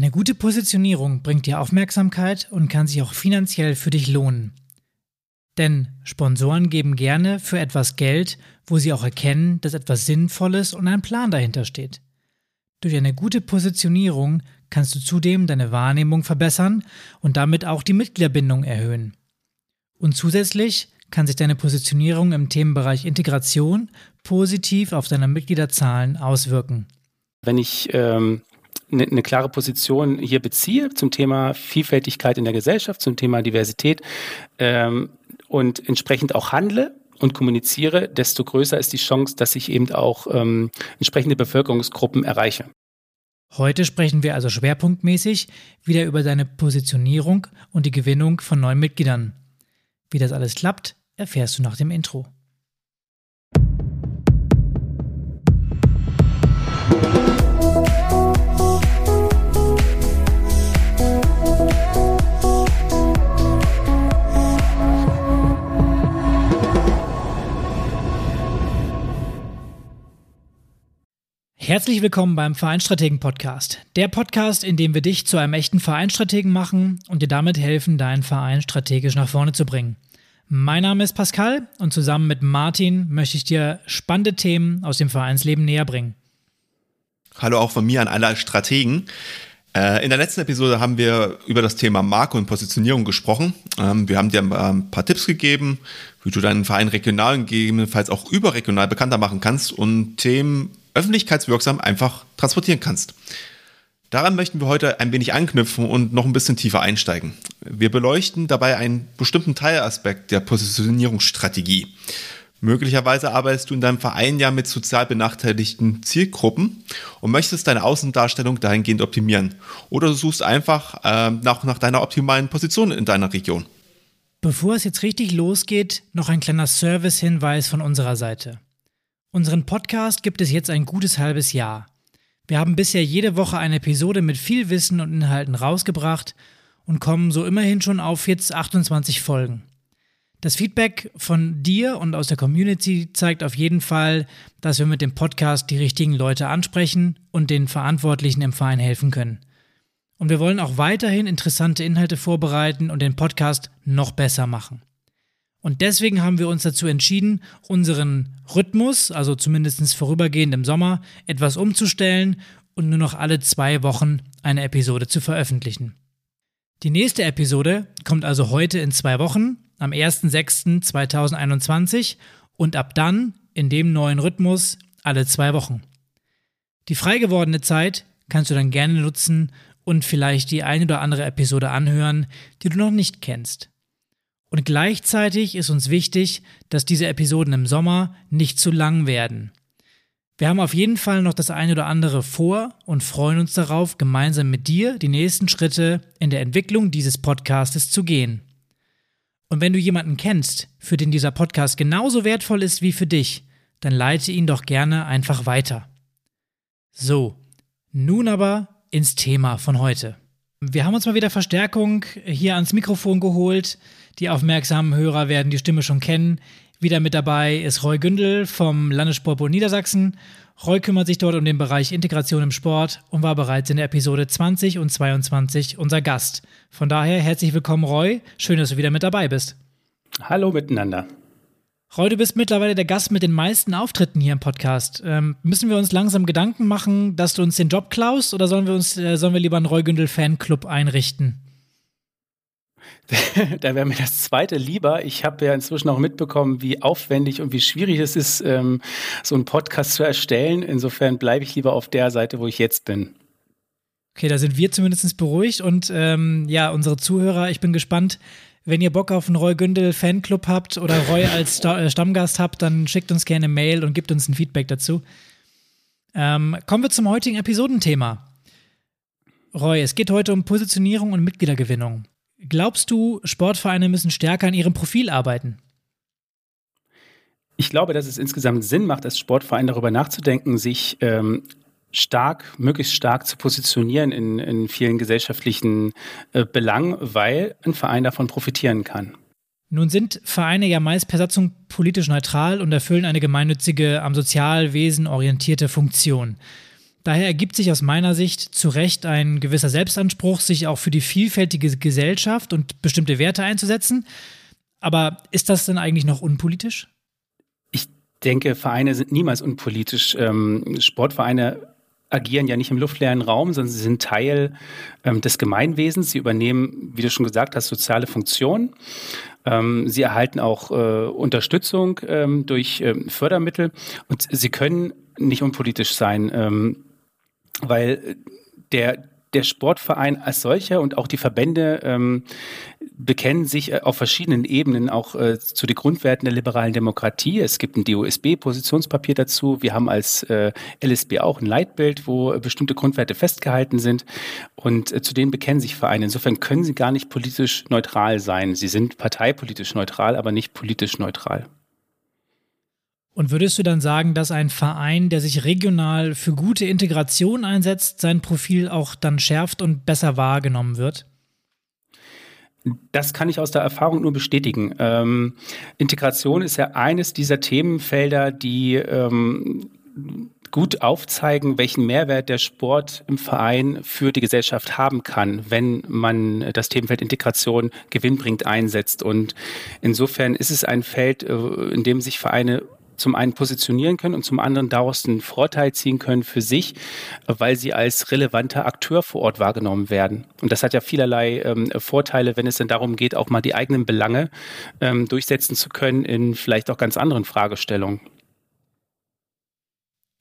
Eine gute Positionierung bringt dir Aufmerksamkeit und kann sich auch finanziell für dich lohnen. Denn Sponsoren geben gerne für etwas Geld, wo sie auch erkennen, dass etwas Sinnvolles und ein Plan dahinter steht. Durch eine gute Positionierung kannst du zudem deine Wahrnehmung verbessern und damit auch die Mitgliederbindung erhöhen. Und zusätzlich kann sich deine Positionierung im Themenbereich Integration positiv auf deine Mitgliederzahlen auswirken. Wenn ich ähm, eine, eine klare Position hier beziehe zum Thema Vielfältigkeit in der Gesellschaft, zum Thema Diversität ähm, und entsprechend auch handle und kommuniziere, desto größer ist die Chance, dass ich eben auch ähm, entsprechende Bevölkerungsgruppen erreiche. Heute sprechen wir also schwerpunktmäßig wieder über deine Positionierung und die Gewinnung von neuen Mitgliedern. Wie das alles klappt, erfährst du nach dem Intro. Herzlich willkommen beim Vereinstrategen Podcast. Der Podcast, in dem wir dich zu einem echten Vereinstrategen machen und dir damit helfen, deinen Verein strategisch nach vorne zu bringen. Mein Name ist Pascal und zusammen mit Martin möchte ich dir spannende Themen aus dem Vereinsleben näher bringen. Hallo auch von mir an alle Strategen. Äh, in der letzten Episode haben wir über das Thema Marke und Positionierung gesprochen. Ähm, wir haben dir ein paar Tipps gegeben, wie du deinen Verein regional und gegebenenfalls auch überregional bekannter machen kannst und Themen öffentlichkeitswirksam einfach transportieren kannst. Daran möchten wir heute ein wenig anknüpfen und noch ein bisschen tiefer einsteigen. Wir beleuchten dabei einen bestimmten Teilaspekt der Positionierungsstrategie. Möglicherweise arbeitest du in deinem Verein ja mit sozial benachteiligten Zielgruppen und möchtest deine Außendarstellung dahingehend optimieren. Oder du suchst einfach äh, nach, nach deiner optimalen Position in deiner Region. Bevor es jetzt richtig losgeht, noch ein kleiner Service-Hinweis von unserer Seite. Unseren Podcast gibt es jetzt ein gutes halbes Jahr. Wir haben bisher jede Woche eine Episode mit viel Wissen und Inhalten rausgebracht und kommen so immerhin schon auf jetzt 28 Folgen. Das Feedback von dir und aus der Community zeigt auf jeden Fall, dass wir mit dem Podcast die richtigen Leute ansprechen und den Verantwortlichen im Verein helfen können. Und wir wollen auch weiterhin interessante Inhalte vorbereiten und den Podcast noch besser machen. Und deswegen haben wir uns dazu entschieden, unseren Rhythmus, also zumindest vorübergehend im Sommer, etwas umzustellen und nur noch alle zwei Wochen eine Episode zu veröffentlichen. Die nächste Episode kommt also heute in zwei Wochen, am 1.6.2021 und ab dann in dem neuen Rhythmus alle zwei Wochen. Die frei gewordene Zeit kannst du dann gerne nutzen und vielleicht die eine oder andere Episode anhören, die du noch nicht kennst. Und gleichzeitig ist uns wichtig, dass diese Episoden im Sommer nicht zu lang werden. Wir haben auf jeden Fall noch das eine oder andere vor und freuen uns darauf, gemeinsam mit dir die nächsten Schritte in der Entwicklung dieses Podcastes zu gehen. Und wenn du jemanden kennst, für den dieser Podcast genauso wertvoll ist wie für dich, dann leite ihn doch gerne einfach weiter. So, nun aber ins Thema von heute. Wir haben uns mal wieder Verstärkung hier ans Mikrofon geholt. Die aufmerksamen Hörer werden die Stimme schon kennen. Wieder mit dabei ist Roy Gündel vom Landessportbund Niedersachsen. Roy kümmert sich dort um den Bereich Integration im Sport und war bereits in der Episode 20 und 22 unser Gast. Von daher herzlich willkommen, Roy. Schön, dass du wieder mit dabei bist. Hallo miteinander. Roy, du bist mittlerweile der Gast mit den meisten Auftritten hier im Podcast. Ähm, müssen wir uns langsam Gedanken machen, dass du uns den Job klaust oder sollen wir uns, äh, sollen wir lieber einen Roy Gündel Fanclub einrichten? da wäre mir das zweite lieber. Ich habe ja inzwischen auch mitbekommen, wie aufwendig und wie schwierig es ist, ähm, so einen Podcast zu erstellen. Insofern bleibe ich lieber auf der Seite, wo ich jetzt bin. Okay, da sind wir zumindest beruhigt und ähm, ja, unsere Zuhörer, ich bin gespannt. Wenn ihr Bock auf einen Roy Gündel Fanclub habt oder Roy als Sta äh, Stammgast habt, dann schickt uns gerne eine Mail und gebt uns ein Feedback dazu. Ähm, kommen wir zum heutigen Episodenthema. Roy, es geht heute um Positionierung und Mitgliedergewinnung. Glaubst du, Sportvereine müssen stärker an ihrem Profil arbeiten? Ich glaube, dass es insgesamt Sinn macht, als Sportverein darüber nachzudenken, sich ähm, stark, möglichst stark zu positionieren in, in vielen gesellschaftlichen äh, Belangen, weil ein Verein davon profitieren kann. Nun sind Vereine ja meist per Satzung politisch neutral und erfüllen eine gemeinnützige, am Sozialwesen orientierte Funktion. Daher ergibt sich aus meiner Sicht zu Recht ein gewisser Selbstanspruch, sich auch für die vielfältige Gesellschaft und bestimmte Werte einzusetzen. Aber ist das denn eigentlich noch unpolitisch? Ich denke, Vereine sind niemals unpolitisch. Ähm, Sportvereine agieren ja nicht im luftleeren Raum, sondern sie sind Teil ähm, des Gemeinwesens. Sie übernehmen, wie du schon gesagt hast, soziale Funktionen. Ähm, sie erhalten auch äh, Unterstützung durch Fördermittel und sie können nicht unpolitisch sein, weil der, der Sportverein als solcher und auch die Verbände ähm, bekennen sich äh, auf verschiedenen Ebenen auch äh, zu den Grundwerten der liberalen Demokratie. Es gibt ein DOSB-Positionspapier dazu. Wir haben als äh, LSB auch ein Leitbild, wo äh, bestimmte Grundwerte festgehalten sind. Und äh, zu denen bekennen sich Vereine. Insofern können sie gar nicht politisch neutral sein. Sie sind parteipolitisch neutral, aber nicht politisch neutral. Und würdest du dann sagen, dass ein Verein, der sich regional für gute Integration einsetzt, sein Profil auch dann schärft und besser wahrgenommen wird? Das kann ich aus der Erfahrung nur bestätigen. Ähm, Integration ist ja eines dieser Themenfelder, die ähm, gut aufzeigen, welchen Mehrwert der Sport im Verein für die Gesellschaft haben kann, wenn man das Themenfeld Integration gewinnbringend einsetzt. Und insofern ist es ein Feld, äh, in dem sich Vereine zum einen positionieren können und zum anderen daraus einen Vorteil ziehen können für sich, weil sie als relevanter Akteur vor Ort wahrgenommen werden. Und das hat ja vielerlei ähm, Vorteile, wenn es denn darum geht, auch mal die eigenen Belange ähm, durchsetzen zu können in vielleicht auch ganz anderen Fragestellungen.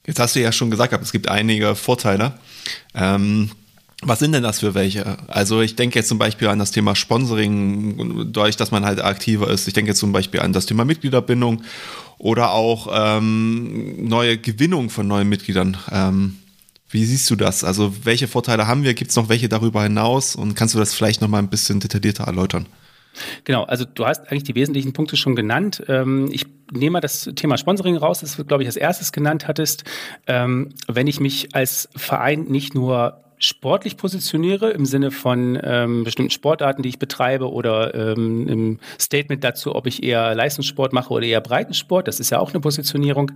Jetzt hast du ja schon gesagt, es gibt einige Vorteile. Ähm, was sind denn das für welche? Also ich denke jetzt zum Beispiel an das Thema Sponsoring, dadurch, dass man halt aktiver ist. Ich denke jetzt zum Beispiel an das Thema Mitgliederbindung oder auch ähm, neue Gewinnung von neuen Mitgliedern. Ähm, wie siehst du das? Also welche Vorteile haben wir? Gibt es noch welche darüber hinaus? Und kannst du das vielleicht noch mal ein bisschen detaillierter erläutern? Genau, also du hast eigentlich die wesentlichen Punkte schon genannt. Ähm, ich nehme mal das Thema Sponsoring raus, das du, glaube ich, als erstes genannt hattest. Ähm, wenn ich mich als Verein nicht nur sportlich positioniere, im Sinne von ähm, bestimmten Sportarten, die ich betreibe oder ähm, im Statement dazu, ob ich eher Leistungssport mache oder eher Breitensport, das ist ja auch eine Positionierung,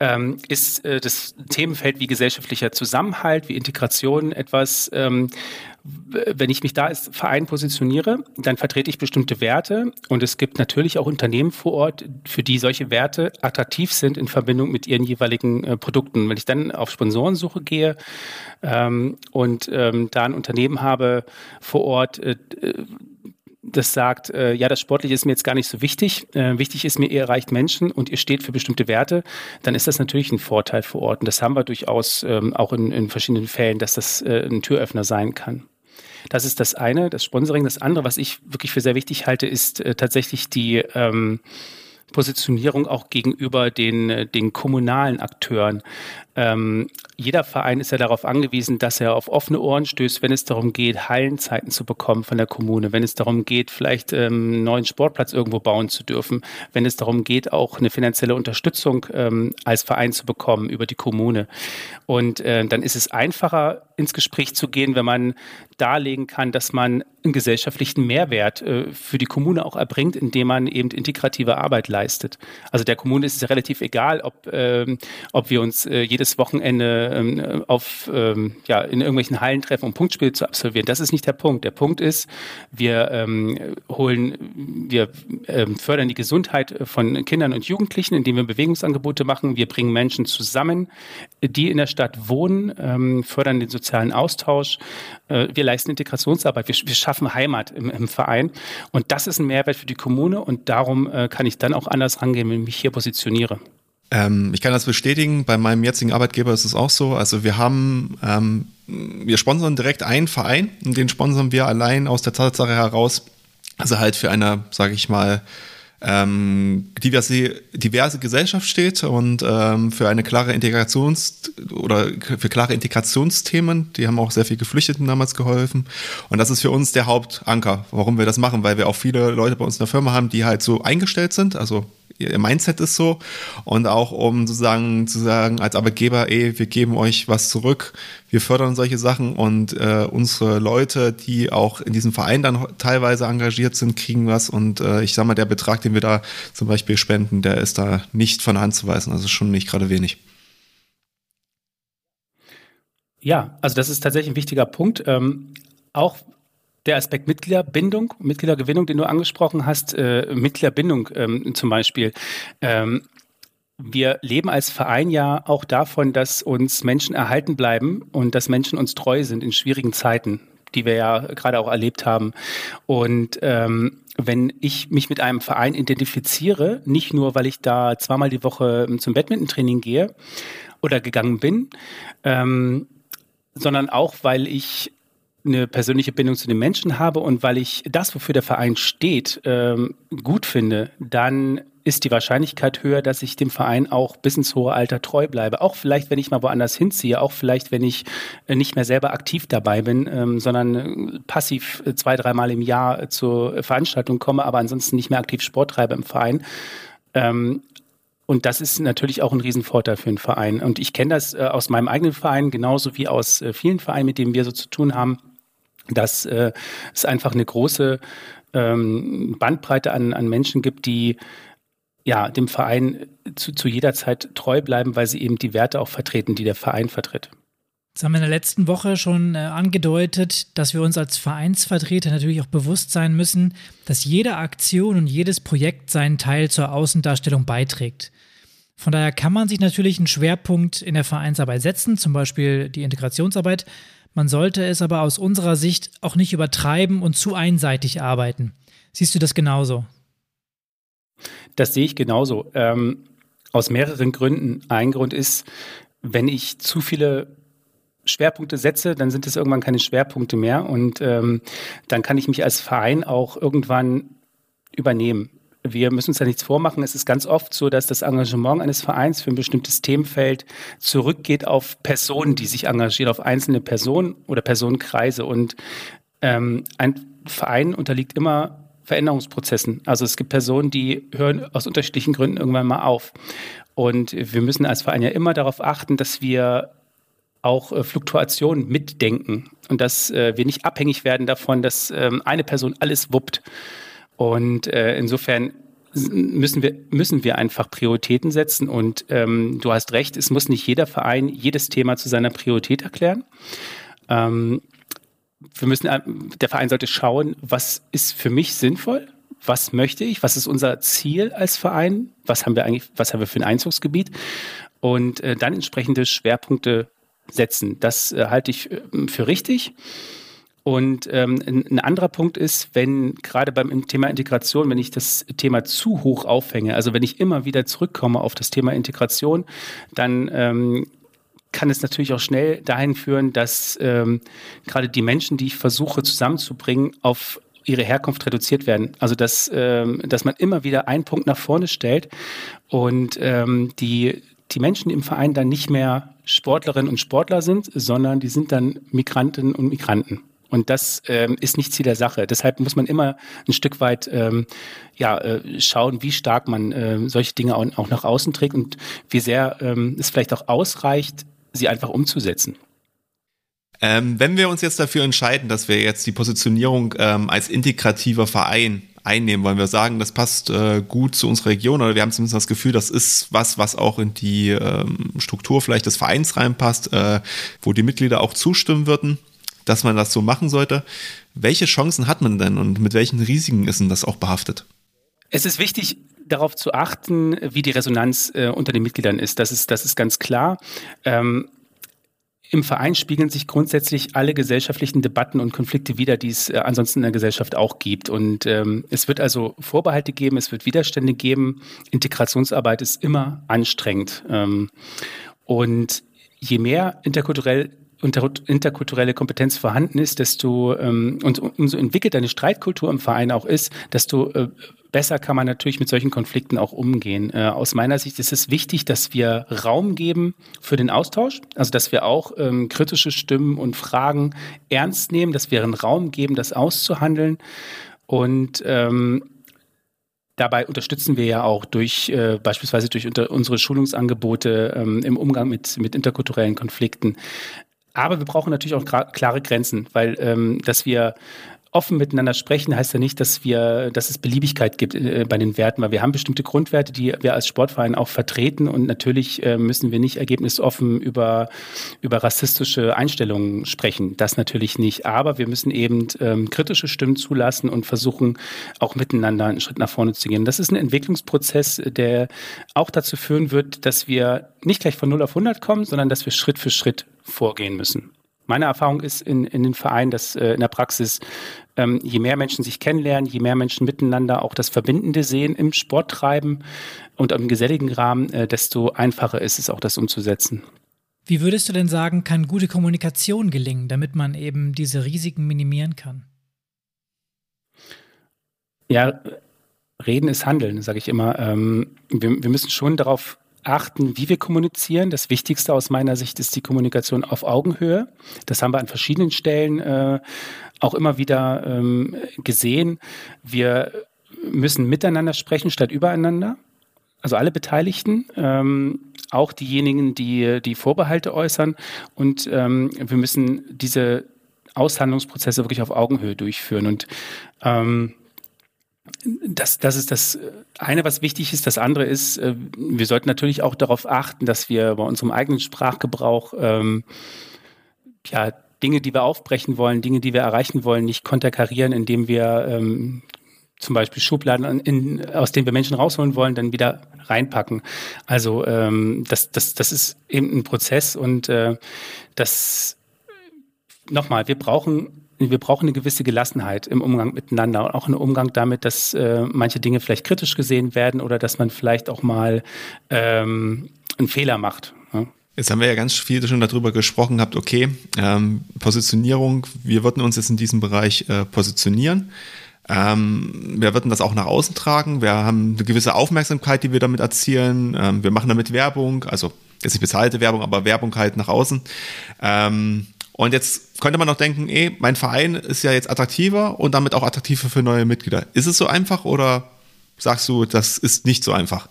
ähm, ist äh, das Themenfeld wie gesellschaftlicher Zusammenhalt, wie Integration etwas, ähm, wenn ich mich da als Verein positioniere, dann vertrete ich bestimmte Werte und es gibt natürlich auch Unternehmen vor Ort, für die solche Werte attraktiv sind in Verbindung mit ihren jeweiligen äh, Produkten. Wenn ich dann auf Sponsorensuche gehe ähm, und ähm, da ein Unternehmen habe vor Ort, äh, das sagt, äh, ja, das Sportliche ist mir jetzt gar nicht so wichtig. Äh, wichtig ist mir, ihr erreicht Menschen und ihr steht für bestimmte Werte, dann ist das natürlich ein Vorteil vor Ort. Und das haben wir durchaus ähm, auch in, in verschiedenen Fällen, dass das äh, ein Türöffner sein kann. Das ist das eine, das Sponsoring. Das andere, was ich wirklich für sehr wichtig halte, ist äh, tatsächlich die ähm, Positionierung auch gegenüber den, äh, den kommunalen Akteuren. Ähm, jeder Verein ist ja darauf angewiesen, dass er auf offene Ohren stößt, wenn es darum geht, Hallenzeiten zu bekommen von der Kommune, wenn es darum geht, vielleicht ähm, einen neuen Sportplatz irgendwo bauen zu dürfen, wenn es darum geht, auch eine finanzielle Unterstützung ähm, als Verein zu bekommen über die Kommune. Und äh, dann ist es einfacher, ins Gespräch zu gehen, wenn man darlegen kann, dass man einen gesellschaftlichen Mehrwert äh, für die Kommune auch erbringt, indem man eben integrative Arbeit leistet. Also der Kommune ist es relativ egal, ob, äh, ob wir uns äh, jedes jedes Wochenende ähm, auf, ähm, ja, in irgendwelchen Hallen treffen, um Punktspiele zu absolvieren. Das ist nicht der Punkt. Der Punkt ist, wir ähm, holen, wir ähm, fördern die Gesundheit von Kindern und Jugendlichen, indem wir Bewegungsangebote machen. Wir bringen Menschen zusammen, die in der Stadt wohnen, ähm, fördern den sozialen Austausch. Äh, wir leisten Integrationsarbeit. Wir, wir schaffen Heimat im, im, Verein. Und das ist ein Mehrwert für die Kommune. Und darum äh, kann ich dann auch anders rangehen, wenn ich mich hier positioniere. Ähm, ich kann das bestätigen, bei meinem jetzigen Arbeitgeber ist es auch so. Also wir haben, ähm, wir sponsern direkt einen Verein und den sponsern wir allein aus der Tatsache heraus, also halt für eine, sage ich mal, ähm, diverse, diverse Gesellschaft steht und ähm, für eine klare Integrations- oder für klare Integrationsthemen, die haben auch sehr viel Geflüchteten damals geholfen. Und das ist für uns der Hauptanker, warum wir das machen, weil wir auch viele Leute bei uns in der Firma haben, die halt so eingestellt sind, also ihr Mindset ist so. Und auch um sozusagen zu sagen, als Arbeitgeber, ey, wir geben euch was zurück, wir fördern solche Sachen und äh, unsere Leute, die auch in diesem Verein dann teilweise engagiert sind, kriegen was. Und äh, ich sag mal, der Betrag, den wir da zum Beispiel spenden, der ist da nicht von der Hand zu weisen. Also schon nicht gerade wenig. Ja, also das ist tatsächlich ein wichtiger Punkt. Ähm, auch der Aspekt Mitgliederbindung, Mitgliedergewinnung, den du angesprochen hast, äh, Mitgliederbindung ähm, zum Beispiel. Ähm, wir leben als Verein ja auch davon, dass uns Menschen erhalten bleiben und dass Menschen uns treu sind in schwierigen Zeiten, die wir ja gerade auch erlebt haben. Und ähm, wenn ich mich mit einem Verein identifiziere, nicht nur, weil ich da zweimal die Woche zum Badminton-Training gehe oder gegangen bin, ähm, sondern auch, weil ich eine persönliche Bindung zu den Menschen habe und weil ich das, wofür der Verein steht, ähm, gut finde, dann ist die Wahrscheinlichkeit höher, dass ich dem Verein auch bis ins hohe Alter treu bleibe. Auch vielleicht, wenn ich mal woanders hinziehe, auch vielleicht, wenn ich äh, nicht mehr selber aktiv dabei bin, ähm, sondern äh, passiv äh, zwei, dreimal im Jahr zur Veranstaltung komme, aber ansonsten nicht mehr aktiv Sport treibe im Verein. Ähm, und das ist natürlich auch ein Riesenvorteil für einen Verein. Und ich kenne das äh, aus meinem eigenen Verein genauso wie aus äh, vielen Vereinen, mit denen wir so zu tun haben, dass äh, es einfach eine große ähm, Bandbreite an, an Menschen gibt, die ja, dem Verein zu, zu jeder Zeit treu bleiben, weil sie eben die Werte auch vertreten, die der Verein vertritt. Jetzt haben wir in der letzten Woche schon äh, angedeutet, dass wir uns als Vereinsvertreter natürlich auch bewusst sein müssen, dass jede Aktion und jedes Projekt seinen Teil zur Außendarstellung beiträgt. Von daher kann man sich natürlich einen Schwerpunkt in der Vereinsarbeit setzen, zum Beispiel die Integrationsarbeit. Man sollte es aber aus unserer Sicht auch nicht übertreiben und zu einseitig arbeiten. Siehst du das genauso? Das sehe ich genauso. Ähm, aus mehreren Gründen. Ein Grund ist, wenn ich zu viele Schwerpunkte setze, dann sind es irgendwann keine Schwerpunkte mehr und ähm, dann kann ich mich als Verein auch irgendwann übernehmen. Wir müssen uns da nichts vormachen. Es ist ganz oft so, dass das Engagement eines Vereins für ein bestimmtes Themenfeld zurückgeht auf Personen, die sich engagieren, auf einzelne Personen oder Personenkreise. Und ähm, ein Verein unterliegt immer Veränderungsprozessen. Also es gibt Personen, die hören aus unterschiedlichen Gründen irgendwann mal auf. Und wir müssen als Verein ja immer darauf achten, dass wir auch äh, Fluktuationen mitdenken und dass äh, wir nicht abhängig werden davon, dass ähm, eine Person alles wuppt. Und äh, insofern müssen wir, müssen wir einfach Prioritäten setzen. Und ähm, du hast recht, es muss nicht jeder Verein jedes Thema zu seiner Priorität erklären. Ähm, wir müssen, äh, der Verein sollte schauen, was ist für mich sinnvoll, was möchte ich, was ist unser Ziel als Verein, was haben wir eigentlich, was haben wir für ein Einzugsgebiet und äh, dann entsprechende Schwerpunkte setzen. Das äh, halte ich äh, für richtig. Und ähm, ein anderer Punkt ist, wenn gerade beim Thema Integration, wenn ich das Thema zu hoch aufhänge, also wenn ich immer wieder zurückkomme auf das Thema Integration, dann ähm, kann es natürlich auch schnell dahin führen, dass ähm, gerade die Menschen, die ich versuche zusammenzubringen, auf ihre Herkunft reduziert werden. Also dass, ähm, dass man immer wieder einen Punkt nach vorne stellt und ähm, die, die Menschen im Verein dann nicht mehr Sportlerinnen und Sportler sind, sondern die sind dann Migrantinnen und Migranten. Und das ähm, ist nicht Ziel der Sache. Deshalb muss man immer ein Stück weit ähm, ja, äh, schauen, wie stark man äh, solche Dinge auch, auch nach außen trägt und wie sehr ähm, es vielleicht auch ausreicht, sie einfach umzusetzen. Ähm, wenn wir uns jetzt dafür entscheiden, dass wir jetzt die Positionierung ähm, als integrativer Verein einnehmen, wollen wir sagen, das passt äh, gut zu unserer Region oder wir haben zumindest das Gefühl, das ist was, was auch in die ähm, Struktur vielleicht des Vereins reinpasst, äh, wo die Mitglieder auch zustimmen würden, dass man das so machen sollte. Welche Chancen hat man denn und mit welchen Risiken ist denn das auch behaftet? Es ist wichtig, darauf zu achten, wie die Resonanz äh, unter den Mitgliedern ist. Das ist, das ist ganz klar. Ähm, im Verein spiegeln sich grundsätzlich alle gesellschaftlichen Debatten und Konflikte wider, die es äh, ansonsten in der Gesellschaft auch gibt. Und ähm, es wird also Vorbehalte geben, es wird Widerstände geben. Integrationsarbeit ist immer anstrengend. Ähm, und je mehr interkulturell interkulturelle Kompetenz vorhanden ist, desto ähm, und umso entwickelt eine Streitkultur im Verein auch ist, desto äh, besser kann man natürlich mit solchen Konflikten auch umgehen. Äh, aus meiner Sicht ist es wichtig, dass wir Raum geben für den Austausch, also dass wir auch ähm, kritische Stimmen und Fragen ernst nehmen, dass wir einen Raum geben, das auszuhandeln und ähm, Dabei unterstützen wir ja auch durch äh, beispielsweise durch unsere Schulungsangebote ähm, im Umgang mit, mit interkulturellen Konflikten. Aber wir brauchen natürlich auch klare Grenzen, weil ähm, dass wir offen miteinander sprechen, heißt ja nicht, dass wir, dass es Beliebigkeit gibt äh, bei den Werten, weil wir haben bestimmte Grundwerte, die wir als Sportverein auch vertreten und natürlich äh, müssen wir nicht ergebnisoffen über, über rassistische Einstellungen sprechen. Das natürlich nicht. Aber wir müssen eben ähm, kritische Stimmen zulassen und versuchen, auch miteinander einen Schritt nach vorne zu gehen. Das ist ein Entwicklungsprozess, der auch dazu führen wird, dass wir nicht gleich von 0 auf 100 kommen, sondern dass wir Schritt für Schritt vorgehen müssen. Meine Erfahrung ist in, in den Vereinen, dass äh, in der Praxis, ähm, je mehr Menschen sich kennenlernen, je mehr Menschen miteinander auch das Verbindende sehen im Sport treiben und im geselligen Rahmen, äh, desto einfacher ist es auch, das umzusetzen. Wie würdest du denn sagen, kann gute Kommunikation gelingen, damit man eben diese Risiken minimieren kann? Ja, reden ist Handeln, sage ich immer. Ähm, wir, wir müssen schon darauf achten, wie wir kommunizieren. Das Wichtigste aus meiner Sicht ist die Kommunikation auf Augenhöhe. Das haben wir an verschiedenen Stellen äh, auch immer wieder ähm, gesehen. Wir müssen miteinander sprechen statt übereinander. Also alle Beteiligten, ähm, auch diejenigen, die die Vorbehalte äußern. Und ähm, wir müssen diese Aushandlungsprozesse wirklich auf Augenhöhe durchführen. Und ähm, das, das ist das eine, was wichtig ist. Das andere ist, äh, wir sollten natürlich auch darauf achten, dass wir bei unserem eigenen Sprachgebrauch ähm, ja, Dinge, die wir aufbrechen wollen, Dinge, die wir erreichen wollen, nicht konterkarieren, indem wir ähm, zum Beispiel Schubladen, in, aus denen wir Menschen rausholen wollen, dann wieder reinpacken. Also ähm, das, das, das ist eben ein Prozess und äh, das nochmal, wir brauchen wir brauchen eine gewisse Gelassenheit im Umgang miteinander und auch einen Umgang damit, dass äh, manche Dinge vielleicht kritisch gesehen werden oder dass man vielleicht auch mal ähm, einen Fehler macht. Ja. Jetzt haben wir ja ganz viel schon darüber gesprochen gehabt, okay, ähm, Positionierung, wir würden uns jetzt in diesem Bereich äh, positionieren. Ähm, wir würden das auch nach außen tragen. Wir haben eine gewisse Aufmerksamkeit, die wir damit erzielen. Ähm, wir machen damit Werbung, also jetzt nicht bezahlte Werbung, aber Werbung halt nach außen. Ähm, und jetzt könnte man noch denken, ey, mein Verein ist ja jetzt attraktiver und damit auch attraktiver für neue Mitglieder. Ist es so einfach oder sagst du, das ist nicht so einfach?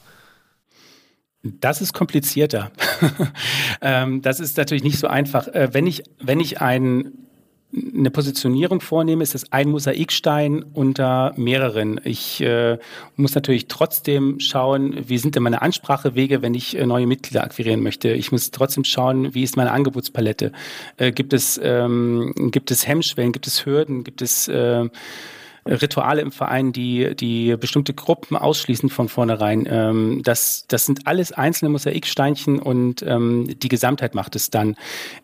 Das ist komplizierter. Ähm, das ist natürlich nicht so einfach. Äh, wenn ich, wenn ich einen eine Positionierung vornehme, ist es ein Mosaikstein unter mehreren. Ich äh, muss natürlich trotzdem schauen, wie sind denn meine Ansprachewege, wenn ich äh, neue Mitglieder akquirieren möchte. Ich muss trotzdem schauen, wie ist meine Angebotspalette. Äh, gibt es ähm, gibt es Hemmschwellen, gibt es Hürden, gibt es äh, Rituale im Verein, die, die bestimmte Gruppen ausschließen von vornherein. Ähm, das, das sind alles einzelne Mosaiksteinchen und ähm, die Gesamtheit macht es dann.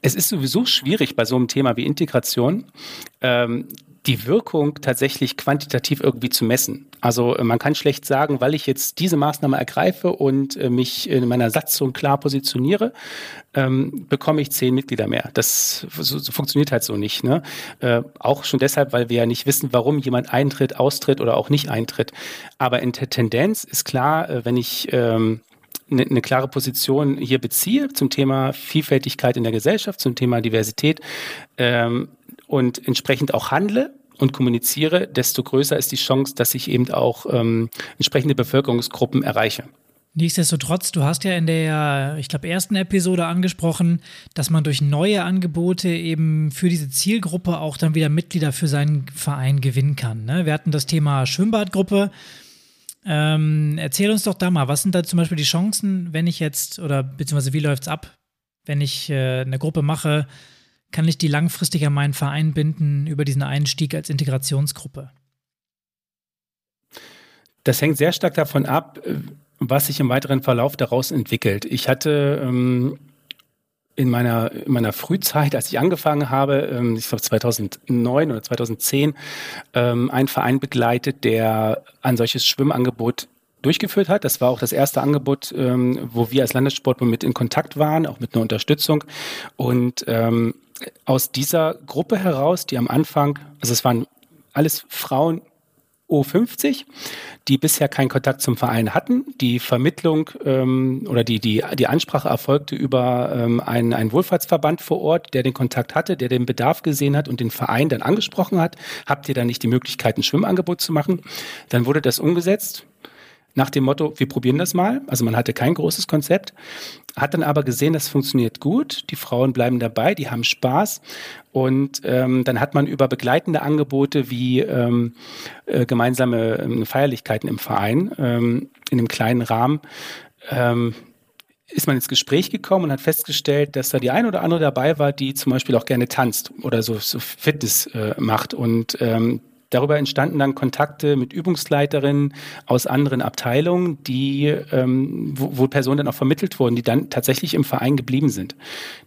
Es ist sowieso schwierig bei so einem Thema wie Integration. Ähm, die Wirkung tatsächlich quantitativ irgendwie zu messen. Also äh, man kann schlecht sagen, weil ich jetzt diese Maßnahme ergreife und äh, mich in meiner Satzung klar positioniere, ähm, bekomme ich zehn Mitglieder mehr. Das so, so funktioniert halt so nicht. Ne? Äh, auch schon deshalb, weil wir ja nicht wissen, warum jemand eintritt, austritt oder auch nicht eintritt. Aber in der Tendenz ist klar, äh, wenn ich ähm, eine, eine klare Position hier beziehe zum Thema Vielfältigkeit in der Gesellschaft, zum Thema Diversität, ähm, und entsprechend auch handle und kommuniziere, desto größer ist die Chance, dass ich eben auch ähm, entsprechende Bevölkerungsgruppen erreiche. Nichtsdestotrotz, du hast ja in der, ich glaube, ersten Episode angesprochen, dass man durch neue Angebote eben für diese Zielgruppe auch dann wieder Mitglieder für seinen Verein gewinnen kann. Ne? Wir hatten das Thema Schwimmbadgruppe. Ähm, erzähl uns doch da mal, was sind da zum Beispiel die Chancen, wenn ich jetzt, oder beziehungsweise wie läuft es ab, wenn ich äh, eine Gruppe mache, kann ich die langfristig an meinen Verein binden über diesen Einstieg als Integrationsgruppe? Das hängt sehr stark davon ab, was sich im weiteren Verlauf daraus entwickelt. Ich hatte ähm, in meiner, in meiner Frühzeit, als ich angefangen habe, ähm, ich glaube 2009 oder 2010, ähm, einen Verein begleitet, der ein solches Schwimmangebot durchgeführt hat. Das war auch das erste Angebot, ähm, wo wir als Landessportbund mit in Kontakt waren, auch mit einer Unterstützung. Und ähm, aus dieser Gruppe heraus, die am Anfang, also es waren alles Frauen O50, die bisher keinen Kontakt zum Verein hatten. Die Vermittlung ähm, oder die, die, die Ansprache erfolgte über ähm, einen, einen Wohlfahrtsverband vor Ort, der den Kontakt hatte, der den Bedarf gesehen hat und den Verein dann angesprochen hat. Habt ihr da nicht die Möglichkeit, ein Schwimmangebot zu machen? Dann wurde das umgesetzt nach dem Motto, wir probieren das mal. Also man hatte kein großes Konzept, hat dann aber gesehen, das funktioniert gut. Die Frauen bleiben dabei, die haben Spaß. Und ähm, dann hat man über begleitende Angebote wie ähm, äh, gemeinsame äh, Feierlichkeiten im Verein ähm, in einem kleinen Rahmen ähm, ist man ins Gespräch gekommen und hat festgestellt, dass da die eine oder andere dabei war, die zum Beispiel auch gerne tanzt oder so, so Fitness äh, macht. Und ähm, Darüber entstanden dann Kontakte mit Übungsleiterinnen aus anderen Abteilungen, die, ähm, wo, wo, Personen dann auch vermittelt wurden, die dann tatsächlich im Verein geblieben sind.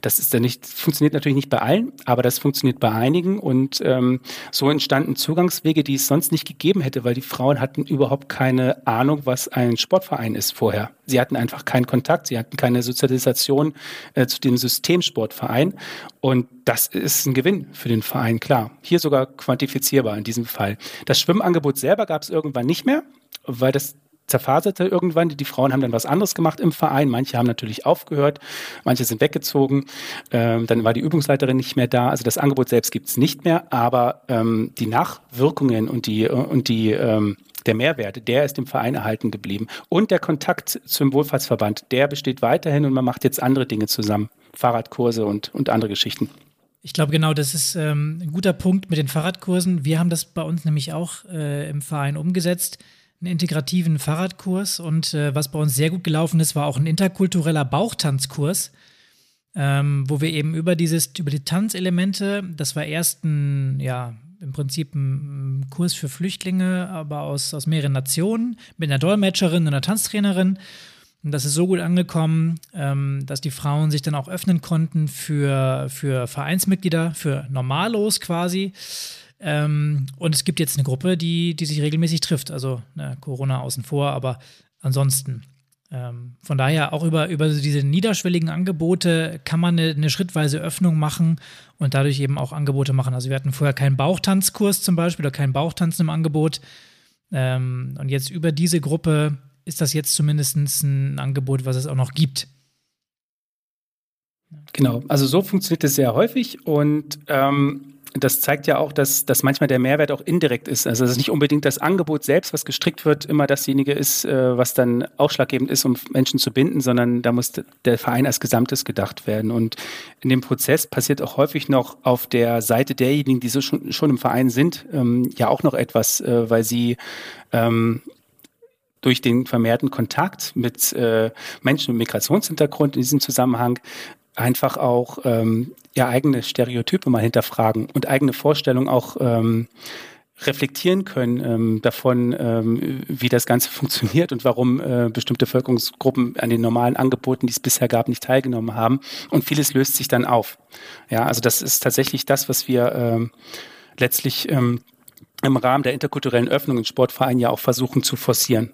Das ist dann nicht, funktioniert natürlich nicht bei allen, aber das funktioniert bei einigen und ähm, so entstanden Zugangswege, die es sonst nicht gegeben hätte, weil die Frauen hatten überhaupt keine Ahnung, was ein Sportverein ist vorher. Sie hatten einfach keinen Kontakt, sie hatten keine Sozialisation äh, zu dem Systemsportverein und das ist ein Gewinn für den Verein, klar. Hier sogar quantifizierbar in diesem Fall. Das Schwimmangebot selber gab es irgendwann nicht mehr, weil das zerfaserte irgendwann. Die Frauen haben dann was anderes gemacht im Verein. Manche haben natürlich aufgehört, manche sind weggezogen. Ähm, dann war die Übungsleiterin nicht mehr da. Also das Angebot selbst gibt es nicht mehr, aber ähm, die Nachwirkungen und die, und die ähm, der Mehrwert, der ist im Verein erhalten geblieben. Und der Kontakt zum Wohlfahrtsverband, der besteht weiterhin und man macht jetzt andere Dinge zusammen. Fahrradkurse und, und andere Geschichten. Ich glaube, genau, das ist ähm, ein guter Punkt mit den Fahrradkursen. Wir haben das bei uns nämlich auch äh, im Verein umgesetzt, einen integrativen Fahrradkurs. Und äh, was bei uns sehr gut gelaufen ist, war auch ein interkultureller Bauchtanzkurs, ähm, wo wir eben über dieses, über die Tanzelemente, das war erst ein, ja, im Prinzip ein Kurs für Flüchtlinge, aber aus, aus mehreren Nationen, mit einer Dolmetscherin und einer Tanztrainerin. Und das ist so gut angekommen, ähm, dass die Frauen sich dann auch öffnen konnten für, für Vereinsmitglieder, für Normalos quasi. Ähm, und es gibt jetzt eine Gruppe, die, die sich regelmäßig trifft. Also ne, Corona außen vor, aber ansonsten. Ähm, von daher auch über, über diese niederschwelligen Angebote kann man eine, eine, schrittweise Öffnung machen und dadurch eben auch Angebote machen. Also wir hatten vorher keinen Bauchtanzkurs zum Beispiel oder keinen Bauchtanzen im Angebot. Ähm, und jetzt über diese Gruppe ist das jetzt zumindest ein Angebot, was es auch noch gibt. Genau, also so funktioniert es sehr häufig und ähm, das zeigt ja auch, dass, dass manchmal der Mehrwert auch indirekt ist. Also dass nicht unbedingt das Angebot selbst, was gestrickt wird, immer dasjenige ist, äh, was dann ausschlaggebend ist, um Menschen zu binden, sondern da muss der Verein als Gesamtes gedacht werden. Und in dem Prozess passiert auch häufig noch auf der Seite derjenigen, die so schon, schon im Verein sind, ähm, ja auch noch etwas, äh, weil sie ähm, durch den vermehrten Kontakt mit äh, Menschen mit Migrationshintergrund in diesem Zusammenhang einfach auch ähm, ja eigene Stereotype mal hinterfragen und eigene Vorstellungen auch ähm, reflektieren können ähm, davon, ähm, wie das Ganze funktioniert und warum äh, bestimmte Bevölkerungsgruppen an den normalen Angeboten, die es bisher gab, nicht teilgenommen haben. Und vieles löst sich dann auf. Ja, also das ist tatsächlich das, was wir ähm, letztlich ähm, im Rahmen der interkulturellen Öffnung in Sportvereinen ja auch versuchen zu forcieren.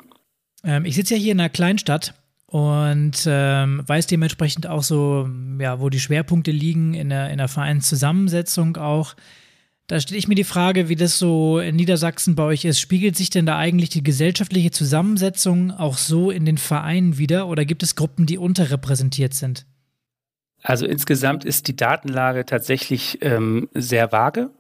Ähm, ich sitze ja hier in einer Kleinstadt und ähm, weiß dementsprechend auch so, ja, wo die Schwerpunkte liegen in der, in der Vereinszusammensetzung auch. Da stelle ich mir die Frage, wie das so in Niedersachsen bei euch ist. Spiegelt sich denn da eigentlich die gesellschaftliche Zusammensetzung auch so in den Vereinen wieder oder gibt es Gruppen, die unterrepräsentiert sind? Also insgesamt ist die Datenlage tatsächlich ähm, sehr vage.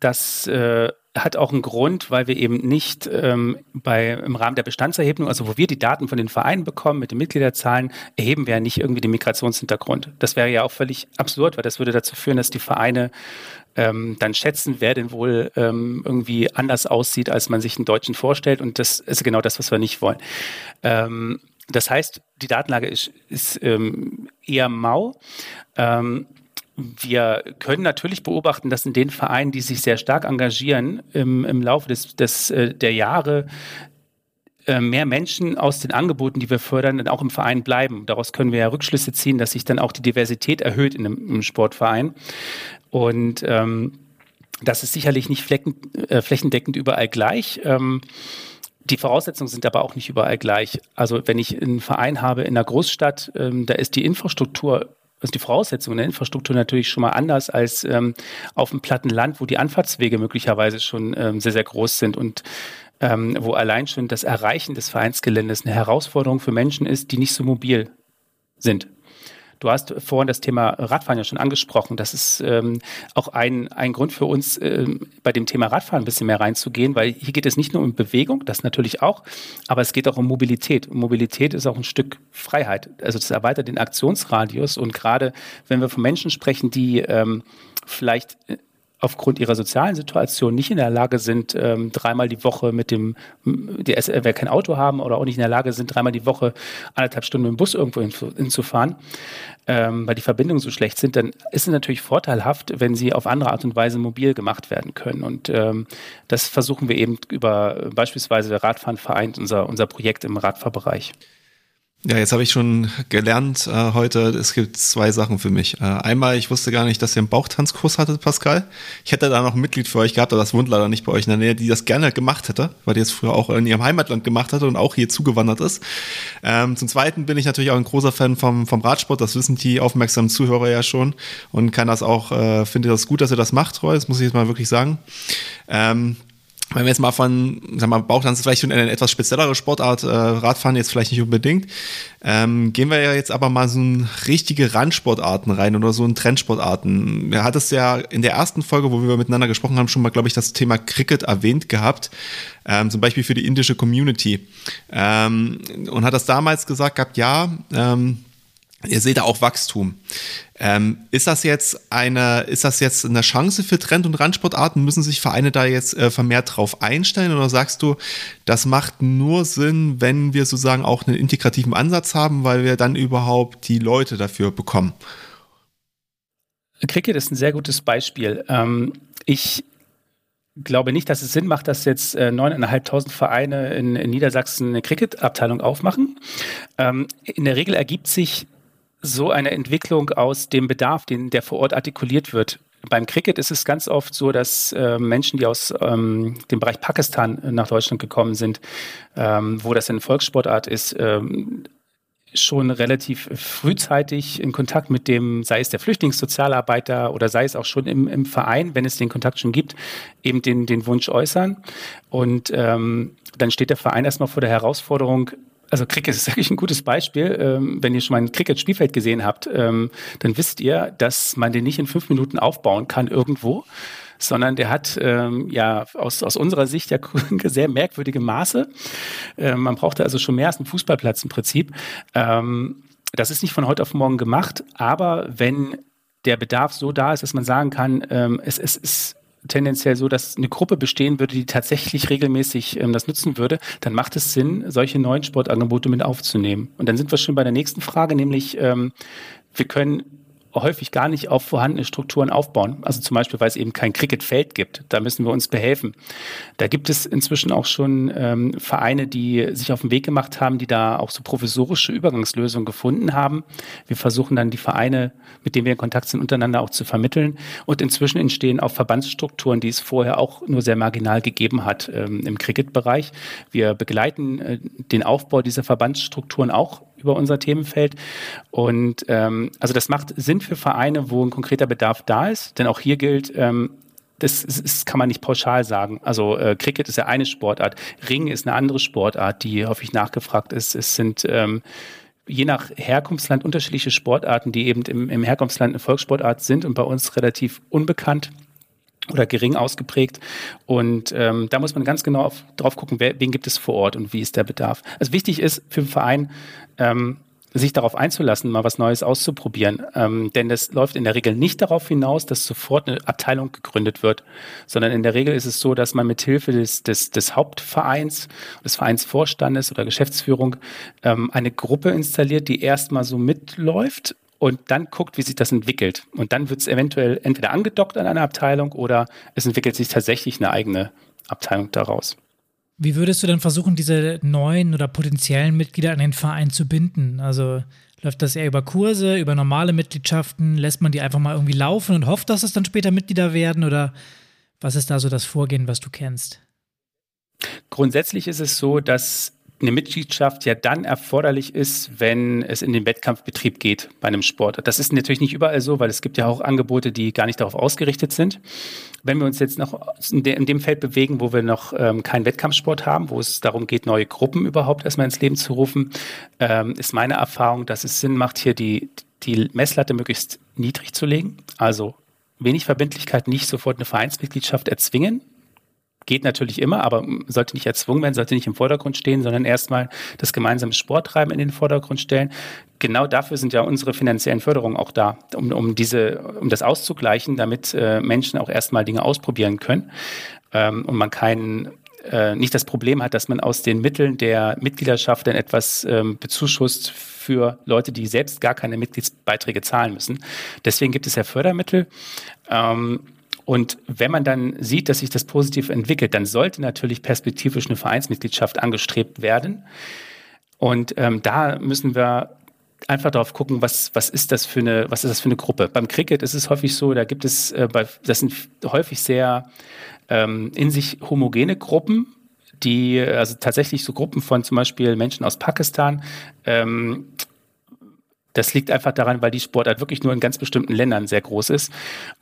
Das äh, hat auch einen Grund, weil wir eben nicht ähm, bei, im Rahmen der Bestandserhebung, also wo wir die Daten von den Vereinen bekommen mit den Mitgliederzahlen, erheben wir ja nicht irgendwie den Migrationshintergrund. Das wäre ja auch völlig absurd, weil das würde dazu führen, dass die Vereine ähm, dann schätzen, wer denn wohl ähm, irgendwie anders aussieht, als man sich einen Deutschen vorstellt. Und das ist genau das, was wir nicht wollen. Ähm, das heißt, die Datenlage ist, ist ähm, eher mau. Wir können natürlich beobachten, dass in den Vereinen, die sich sehr stark engagieren, im, im Laufe des, des, äh, der Jahre äh, mehr Menschen aus den Angeboten, die wir fördern, dann auch im Verein bleiben. Daraus können wir ja Rückschlüsse ziehen, dass sich dann auch die Diversität erhöht in einem, Sportverein. Und ähm, das ist sicherlich nicht flecken, äh, flächendeckend überall gleich. Ähm, die Voraussetzungen sind aber auch nicht überall gleich. Also wenn ich einen Verein habe in einer Großstadt, ähm, da ist die Infrastruktur also die Voraussetzungen der Infrastruktur natürlich schon mal anders als ähm, auf dem platten Land, wo die Anfahrtswege möglicherweise schon ähm, sehr, sehr groß sind und ähm, wo allein schon das Erreichen des Vereinsgeländes eine Herausforderung für Menschen ist, die nicht so mobil sind. Du hast vorhin das Thema Radfahren ja schon angesprochen. Das ist ähm, auch ein, ein Grund für uns, ähm, bei dem Thema Radfahren ein bisschen mehr reinzugehen, weil hier geht es nicht nur um Bewegung, das natürlich auch, aber es geht auch um Mobilität. Und Mobilität ist auch ein Stück Freiheit. Also das erweitert den Aktionsradius und gerade wenn wir von Menschen sprechen, die ähm, vielleicht äh, aufgrund ihrer sozialen Situation nicht in der Lage sind, ähm, dreimal die Woche mit dem, die, wer kein Auto haben oder auch nicht in der Lage sind, dreimal die Woche anderthalb Stunden mit dem Bus irgendwo hinzufahren, ähm, weil die Verbindungen so schlecht sind, dann ist es natürlich vorteilhaft, wenn sie auf andere Art und Weise mobil gemacht werden können. Und ähm, das versuchen wir eben über beispielsweise der Radfahrenverein, unser, unser Projekt im Radfahrbereich. Ja, jetzt habe ich schon gelernt äh, heute, es gibt zwei Sachen für mich. Äh, einmal, ich wusste gar nicht, dass ihr einen Bauchtanzkurs hattet, Pascal. Ich hätte da noch ein Mitglied für euch gehabt, aber das wohnt leider nicht bei euch in der Nähe, die das gerne gemacht hätte, weil die es früher auch in ihrem Heimatland gemacht hatte und auch hier zugewandert ist. Ähm, zum Zweiten bin ich natürlich auch ein großer Fan vom, vom Radsport, das wissen die aufmerksamen Zuhörer ja schon und kann das auch, äh, finde das gut, dass ihr das macht, Roy, das muss ich jetzt mal wirklich sagen. Ähm, wenn wir jetzt mal von, sag mal, Bauchtanz ist vielleicht schon eine etwas speziellere Sportart, äh, Radfahren jetzt vielleicht nicht unbedingt. Ähm, gehen wir ja jetzt aber mal so in richtige Randsportarten rein oder so in Trendsportarten. Wir hattest ja in der ersten Folge, wo wir miteinander gesprochen haben, schon mal, glaube ich, das Thema Cricket erwähnt gehabt. Ähm, zum Beispiel für die indische Community. Ähm, und hat das damals gesagt gehabt, ja, ähm, Ihr seht da auch Wachstum. Ähm, ist das jetzt eine, ist das jetzt eine Chance für Trend- und Randsportarten? Müssen sich Vereine da jetzt äh, vermehrt drauf einstellen oder sagst du, das macht nur Sinn, wenn wir sozusagen auch einen integrativen Ansatz haben, weil wir dann überhaupt die Leute dafür bekommen? Cricket ist ein sehr gutes Beispiel. Ähm, ich glaube nicht, dass es Sinn macht, dass jetzt äh, neuneinhalbtausend äh, Vereine in, in, Niedersachsen eine Cricket-Abteilung aufmachen. Ähm, in der Regel ergibt sich so eine Entwicklung aus dem Bedarf, den, der vor Ort artikuliert wird. Beim Cricket ist es ganz oft so, dass äh, Menschen, die aus ähm, dem Bereich Pakistan nach Deutschland gekommen sind, ähm, wo das eine Volkssportart ist, ähm, schon relativ frühzeitig in Kontakt mit dem, sei es der Flüchtlingssozialarbeiter oder sei es auch schon im, im Verein, wenn es den Kontakt schon gibt, eben den, den Wunsch äußern. Und ähm, dann steht der Verein erstmal vor der Herausforderung, also Cricket ist wirklich ein gutes Beispiel. Ähm, wenn ihr schon mal ein Cricket-Spielfeld gesehen habt, ähm, dann wisst ihr, dass man den nicht in fünf Minuten aufbauen kann irgendwo, sondern der hat ähm, ja aus, aus unserer Sicht ja sehr merkwürdige Maße. Ähm, man braucht also schon mehr als einen Fußballplatz im Prinzip. Ähm, das ist nicht von heute auf morgen gemacht, aber wenn der Bedarf so da ist, dass man sagen kann, ähm, es, es ist tendenziell so, dass eine Gruppe bestehen würde, die tatsächlich regelmäßig ähm, das nutzen würde, dann macht es Sinn, solche neuen Sportangebote mit aufzunehmen. Und dann sind wir schon bei der nächsten Frage, nämlich ähm, wir können häufig gar nicht auf vorhandene Strukturen aufbauen. Also zum Beispiel, weil es eben kein Cricketfeld gibt. Da müssen wir uns behelfen. Da gibt es inzwischen auch schon ähm, Vereine, die sich auf den Weg gemacht haben, die da auch so provisorische Übergangslösungen gefunden haben. Wir versuchen dann die Vereine, mit denen wir in Kontakt sind, untereinander auch zu vermitteln. Und inzwischen entstehen auch Verbandsstrukturen, die es vorher auch nur sehr marginal gegeben hat ähm, im Cricketbereich. Wir begleiten äh, den Aufbau dieser Verbandsstrukturen auch über unser Themenfeld. Und ähm, also das macht Sinn für Vereine, wo ein konkreter Bedarf da ist. Denn auch hier gilt, ähm, das, das kann man nicht pauschal sagen. Also äh, Cricket ist ja eine Sportart, Ring ist eine andere Sportart, die häufig nachgefragt ist. Es sind ähm, je nach Herkunftsland unterschiedliche Sportarten, die eben im, im Herkunftsland eine Volkssportart sind und bei uns relativ unbekannt oder gering ausgeprägt. Und ähm, da muss man ganz genau auf, drauf gucken, wer, wen gibt es vor Ort und wie ist der Bedarf. Also wichtig ist für den Verein, ähm, sich darauf einzulassen, mal was Neues auszuprobieren. Ähm, denn das läuft in der Regel nicht darauf hinaus, dass sofort eine Abteilung gegründet wird, sondern in der Regel ist es so, dass man mit Hilfe des, des, des Hauptvereins, des Vereinsvorstandes oder Geschäftsführung ähm, eine Gruppe installiert, die erstmal so mitläuft und dann guckt, wie sich das entwickelt. Und dann wird es eventuell entweder angedockt an eine Abteilung oder es entwickelt sich tatsächlich eine eigene Abteilung daraus. Wie würdest du dann versuchen, diese neuen oder potenziellen Mitglieder an den Verein zu binden? Also läuft das eher über Kurse, über normale Mitgliedschaften? Lässt man die einfach mal irgendwie laufen und hofft, dass es dann später Mitglieder werden? Oder was ist da so das Vorgehen, was du kennst? Grundsätzlich ist es so, dass eine Mitgliedschaft ja dann erforderlich ist, wenn es in den Wettkampfbetrieb geht bei einem Sport. Das ist natürlich nicht überall so, weil es gibt ja auch Angebote, die gar nicht darauf ausgerichtet sind. Wenn wir uns jetzt noch in, dem Feld bewegen, wo wir noch ähm, keinen Wettkampfsport haben, wo es darum geht, neue Gruppen überhaupt erstmal ins Leben zu rufen, ähm, ist meine Erfahrung, dass es Sinn macht, hier die, die Messlatte möglichst niedrig zu legen. Also wenig Verbindlichkeit, nicht sofort eine Vereinsmitgliedschaft erzwingen. Geht natürlich immer, aber sollte nicht erzwungen werden, sollte nicht im Vordergrund stehen, sondern erstmal das gemeinsame Sporttreiben in den Vordergrund stellen. Genau dafür sind ja unsere finanziellen Förderungen auch da, um, um, diese, um das auszugleichen, damit äh, Menschen auch erstmal Dinge ausprobieren können ähm, und man keinen äh, nicht das Problem hat, dass man aus den Mitteln der Mitgliedschaft dann etwas ähm, bezuschusst für Leute, die selbst gar keine Mitgliedsbeiträge zahlen müssen. Deswegen gibt es ja Fördermittel. Ähm, und wenn man dann sieht, dass sich das positiv entwickelt, dann sollte natürlich perspektivisch eine Vereinsmitgliedschaft angestrebt werden. Und ähm, da müssen wir einfach darauf gucken, was, was ist das für eine, was ist das für eine Gruppe. Beim Cricket ist es häufig so, da gibt es, äh, bei, das sind häufig sehr ähm, in sich homogene Gruppen, die, also tatsächlich so Gruppen von zum Beispiel Menschen aus Pakistan, ähm, das liegt einfach daran, weil die Sportart wirklich nur in ganz bestimmten Ländern sehr groß ist.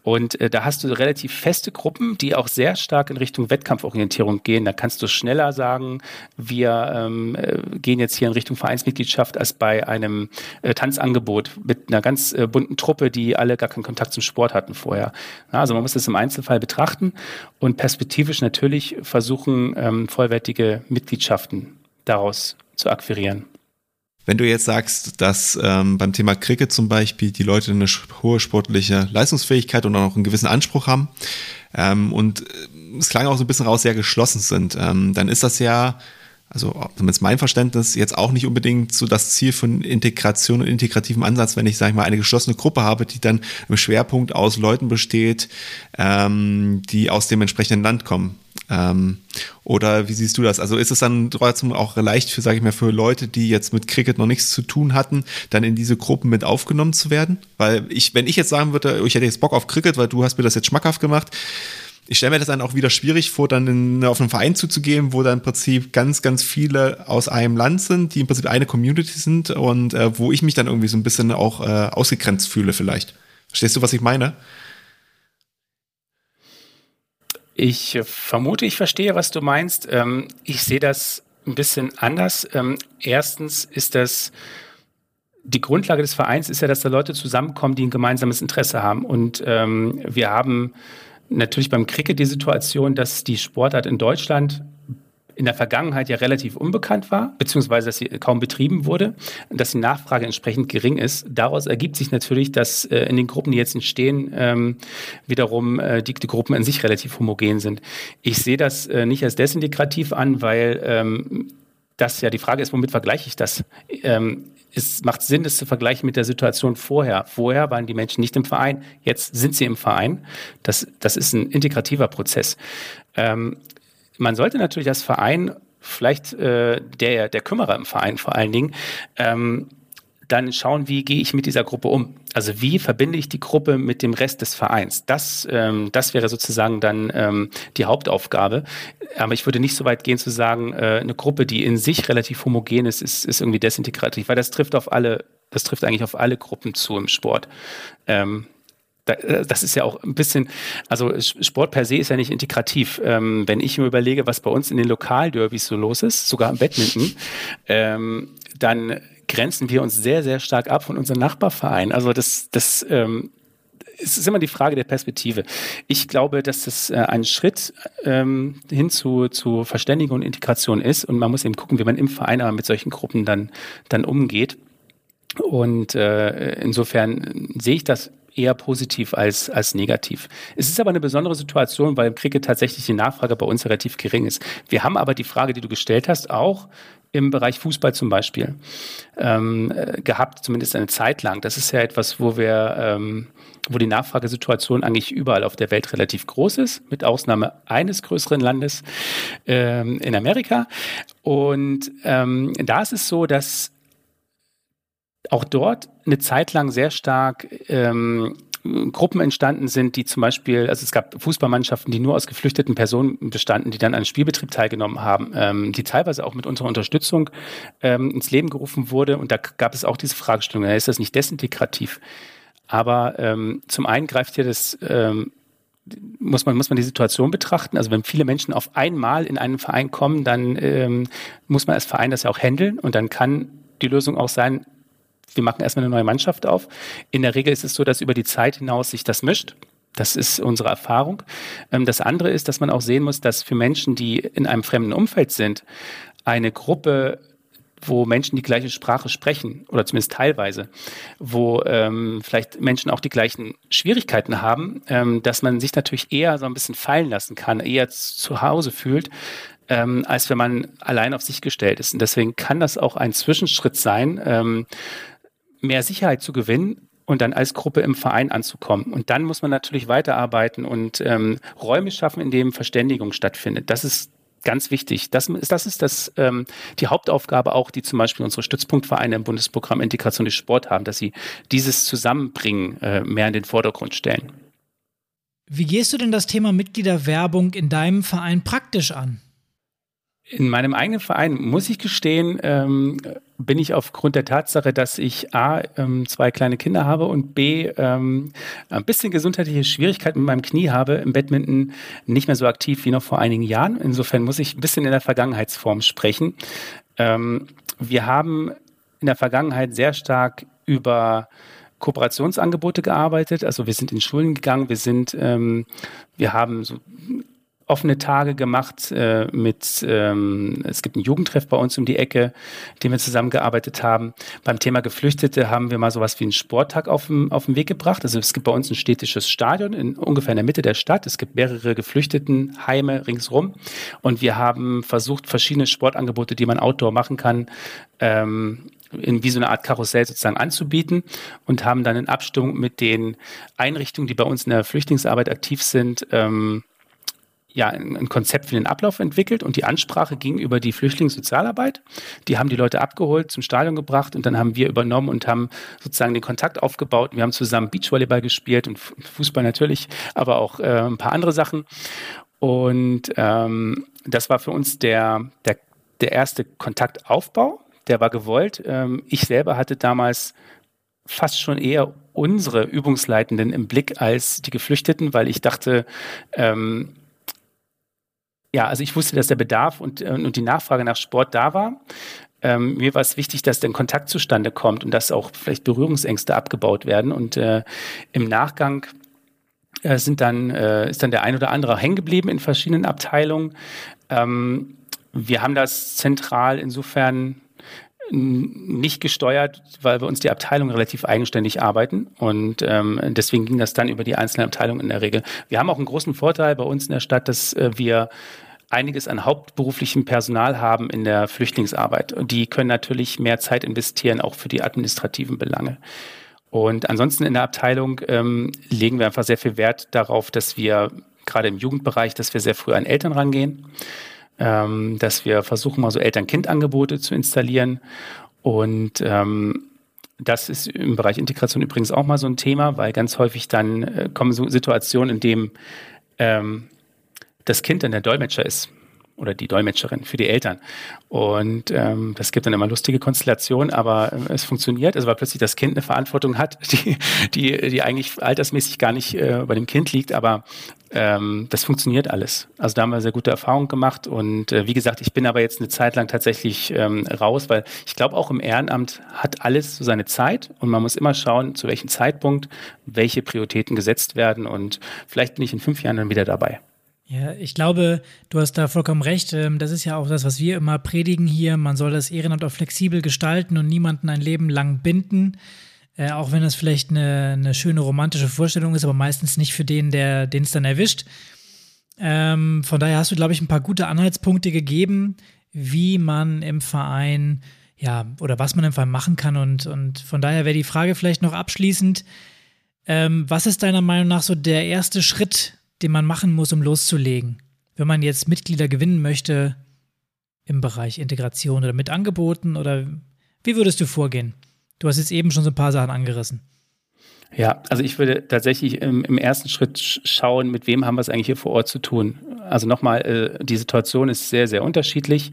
Und äh, da hast du relativ feste Gruppen, die auch sehr stark in Richtung Wettkampforientierung gehen. Da kannst du schneller sagen, wir ähm, äh, gehen jetzt hier in Richtung Vereinsmitgliedschaft als bei einem äh, Tanzangebot mit einer ganz äh, bunten Truppe, die alle gar keinen Kontakt zum Sport hatten vorher. Ja, also man muss das im Einzelfall betrachten und perspektivisch natürlich versuchen, ähm, vollwertige Mitgliedschaften daraus zu akquirieren. Wenn du jetzt sagst, dass ähm, beim Thema Cricket zum Beispiel die Leute eine hohe sportliche Leistungsfähigkeit und auch einen gewissen Anspruch haben ähm, und äh, es klang auch so ein bisschen raus, sehr geschlossen sind, ähm, dann ist das ja also zumindest mein Verständnis, jetzt auch nicht unbedingt so das Ziel von Integration und integrativem Ansatz, wenn ich, sage ich mal, eine geschlossene Gruppe habe, die dann im Schwerpunkt aus Leuten besteht, ähm, die aus dem entsprechenden Land kommen. Ähm, oder wie siehst du das? Also ist es dann trotzdem auch leicht für, sage ich mal, für Leute, die jetzt mit Cricket noch nichts zu tun hatten, dann in diese Gruppen mit aufgenommen zu werden? Weil ich, wenn ich jetzt sagen würde, ich hätte jetzt Bock auf Cricket, weil du hast mir das jetzt schmackhaft gemacht, ich stelle mir das dann auch wieder schwierig vor, dann in, auf einen Verein zuzugehen, wo dann im Prinzip ganz, ganz viele aus einem Land sind, die im Prinzip eine Community sind und äh, wo ich mich dann irgendwie so ein bisschen auch äh, ausgegrenzt fühle vielleicht. Verstehst du, was ich meine? Ich vermute, ich verstehe, was du meinst. Ähm, ich sehe das ein bisschen anders. Ähm, erstens ist das die Grundlage des Vereins ist ja, dass da Leute zusammenkommen, die ein gemeinsames Interesse haben. Und ähm, wir haben natürlich beim Cricket die Situation, dass die Sportart in Deutschland in der Vergangenheit ja relativ unbekannt war, beziehungsweise dass sie kaum betrieben wurde, dass die Nachfrage entsprechend gering ist. Daraus ergibt sich natürlich, dass äh, in den Gruppen, die jetzt entstehen, ähm, wiederum äh, die, die, Gruppen in sich relativ homogen sind. Ich sehe das äh, nicht als desintegrativ an, weil ähm, das ja die Frage ist, womit vergleiche ich das? Ähm, es macht Sinn, das zu vergleichen mit der Situation vorher. Vorher waren die Menschen nicht im Verein, jetzt sind sie im Verein. Das, das ist ein integrativer Prozess. Ähm, man sollte natürlich als Verein, vielleicht äh, der, der Kümmerer im Verein vor allen Dingen, ähm, dann schauen, wie gehe ich mit dieser Gruppe um. Also wie verbinde ich die Gruppe mit dem Rest des Vereins? Das, ähm, das wäre sozusagen dann ähm, die Hauptaufgabe. Aber ich würde nicht so weit gehen zu sagen, äh, eine Gruppe, die in sich relativ homogen ist, ist, ist irgendwie desintegrativ, weil das trifft auf alle, das trifft eigentlich auf alle Gruppen zu im Sport. Ähm, äh, das ist ja auch ein bisschen, also Sport per se ist ja nicht integrativ. Ähm, wenn ich mir überlege, was bei uns in den Lokalderbys so los ist, sogar im Badminton, ähm, dann grenzen wir uns sehr, sehr stark ab von unserem Nachbarverein. Also das, das ähm, es ist immer die Frage der Perspektive. Ich glaube, dass das äh, ein Schritt ähm, hin zu, zu Verständigung und Integration ist und man muss eben gucken, wie man im Verein aber mit solchen Gruppen dann, dann umgeht. Und äh, insofern sehe ich das eher positiv als, als negativ. Es ist aber eine besondere Situation, weil im Cricket tatsächlich die Nachfrage bei uns relativ gering ist. Wir haben aber die Frage, die du gestellt hast, auch im Bereich Fußball zum Beispiel ähm, äh, gehabt, zumindest eine Zeit lang. Das ist ja etwas, wo wir, ähm, wo die Nachfragesituation eigentlich überall auf der Welt relativ groß ist, mit Ausnahme eines größeren Landes ähm, in Amerika. Und ähm, da ist es so, dass auch dort eine Zeit lang sehr stark ähm, Gruppen entstanden sind, die zum Beispiel, also es gab Fußballmannschaften, die nur aus geflüchteten Personen bestanden, die dann an Spielbetrieb teilgenommen haben, ähm, die teilweise auch mit unserer Unterstützung ähm, ins Leben gerufen wurde. Und da gab es auch diese Fragestellung, ist das nicht desintegrativ? Aber ähm, zum einen greift hier das ähm, muss man, muss man die Situation betrachten. Also wenn viele Menschen auf einmal in einen Verein kommen, dann ähm, muss man als Verein das ja auch handeln und dann kann die Lösung auch sein, wir machen erstmal eine neue Mannschaft auf. In der Regel ist es so, dass über die Zeit hinaus sich das mischt. Das ist unsere Erfahrung. Ähm, das andere ist, dass man auch sehen muss, dass für Menschen, die in einem fremden Umfeld sind, eine Gruppe wo Menschen die gleiche Sprache sprechen oder zumindest teilweise, wo ähm, vielleicht Menschen auch die gleichen Schwierigkeiten haben, ähm, dass man sich natürlich eher so ein bisschen fallen lassen kann, eher zu Hause fühlt, ähm, als wenn man allein auf sich gestellt ist. Und deswegen kann das auch ein Zwischenschritt sein, ähm, mehr Sicherheit zu gewinnen und dann als Gruppe im Verein anzukommen. Und dann muss man natürlich weiterarbeiten und ähm, Räume schaffen, in denen Verständigung stattfindet. Das ist ganz wichtig. Das ist, das ist das, ähm, die Hauptaufgabe auch, die zum Beispiel unsere Stützpunktvereine im Bundesprogramm Integration durch Sport haben, dass sie dieses Zusammenbringen äh, mehr in den Vordergrund stellen. Wie gehst du denn das Thema Mitgliederwerbung in deinem Verein praktisch an? In meinem eigenen Verein, muss ich gestehen, ähm, bin ich aufgrund der Tatsache, dass ich A, ähm, zwei kleine Kinder habe und B, ähm, ein bisschen gesundheitliche Schwierigkeiten mit meinem Knie habe, im Badminton nicht mehr so aktiv wie noch vor einigen Jahren. Insofern muss ich ein bisschen in der Vergangenheitsform sprechen. Ähm, wir haben in der Vergangenheit sehr stark über Kooperationsangebote gearbeitet. Also wir sind in Schulen gegangen, wir sind, ähm, wir haben so offene Tage gemacht äh, mit, ähm, es gibt einen Jugendtreff bei uns um die Ecke, den wir zusammengearbeitet haben. Beim Thema Geflüchtete haben wir mal sowas wie einen Sporttag auf den, auf den Weg gebracht. Also es gibt bei uns ein städtisches Stadion in ungefähr in der Mitte der Stadt. Es gibt mehrere Geflüchtetenheime ringsrum und wir haben versucht, verschiedene Sportangebote, die man outdoor machen kann, ähm, in wie so eine Art Karussell sozusagen anzubieten und haben dann in Abstimmung mit den Einrichtungen, die bei uns in der Flüchtlingsarbeit aktiv sind, ähm, ja, ein Konzept für den Ablauf entwickelt und die Ansprache ging über die Flüchtlingssozialarbeit. Die haben die Leute abgeholt, zum Stadion gebracht und dann haben wir übernommen und haben sozusagen den Kontakt aufgebaut. Wir haben zusammen Beachvolleyball gespielt und Fußball natürlich, aber auch äh, ein paar andere Sachen. Und ähm, das war für uns der, der, der erste Kontaktaufbau. Der war gewollt. Ähm, ich selber hatte damals fast schon eher unsere Übungsleitenden im Blick als die Geflüchteten, weil ich dachte, ähm, ja, also ich wusste, dass der Bedarf und, äh, und die Nachfrage nach Sport da war. Ähm, mir war es wichtig, dass der Kontakt zustande kommt und dass auch vielleicht Berührungsängste abgebaut werden. Und äh, im Nachgang äh, sind dann, äh, ist dann der ein oder andere hängen geblieben in verschiedenen Abteilungen. Ähm, wir haben das zentral insofern nicht gesteuert, weil wir uns die Abteilung relativ eigenständig arbeiten und ähm, deswegen ging das dann über die einzelnen Abteilungen in der Regel. Wir haben auch einen großen Vorteil bei uns in der Stadt, dass äh, wir einiges an hauptberuflichem Personal haben in der Flüchtlingsarbeit und die können natürlich mehr Zeit investieren, auch für die administrativen Belange. Und ansonsten in der Abteilung ähm, legen wir einfach sehr viel Wert darauf, dass wir gerade im Jugendbereich, dass wir sehr früh an Eltern rangehen ähm, dass wir versuchen, mal so Eltern-Kind-Angebote zu installieren. Und ähm, das ist im Bereich Integration übrigens auch mal so ein Thema, weil ganz häufig dann äh, kommen so Situationen, in denen ähm, das Kind dann der Dolmetscher ist oder die Dolmetscherin für die Eltern. Und ähm, das gibt dann immer lustige Konstellationen, aber äh, es funktioniert, also weil plötzlich das Kind eine Verantwortung hat, die, die, die eigentlich altersmäßig gar nicht äh, bei dem Kind liegt, aber ähm, das funktioniert alles. Also da haben wir sehr gute Erfahrungen gemacht und äh, wie gesagt, ich bin aber jetzt eine Zeit lang tatsächlich ähm, raus, weil ich glaube auch im Ehrenamt hat alles so seine Zeit und man muss immer schauen, zu welchem Zeitpunkt welche Prioritäten gesetzt werden und vielleicht bin ich in fünf Jahren dann wieder dabei. Ja, ich glaube, du hast da vollkommen recht. Ähm, das ist ja auch das, was wir immer predigen hier. Man soll das Ehrenamt auch flexibel gestalten und niemanden ein Leben lang binden. Äh, auch wenn das vielleicht eine, eine, schöne romantische Vorstellung ist, aber meistens nicht für den, der den es dann erwischt. Ähm, von daher hast du, glaube ich, ein paar gute Anhaltspunkte gegeben, wie man im Verein, ja, oder was man im Verein machen kann. Und, und von daher wäre die Frage vielleicht noch abschließend, ähm, was ist deiner Meinung nach so der erste Schritt, den man machen muss, um loszulegen. Wenn man jetzt Mitglieder gewinnen möchte im Bereich Integration oder mit Angeboten oder wie würdest du vorgehen? Du hast jetzt eben schon so ein paar Sachen angerissen. Ja, also ich würde tatsächlich im, im ersten Schritt schauen, mit wem haben wir es eigentlich hier vor Ort zu tun. Also nochmal, äh, die Situation ist sehr, sehr unterschiedlich.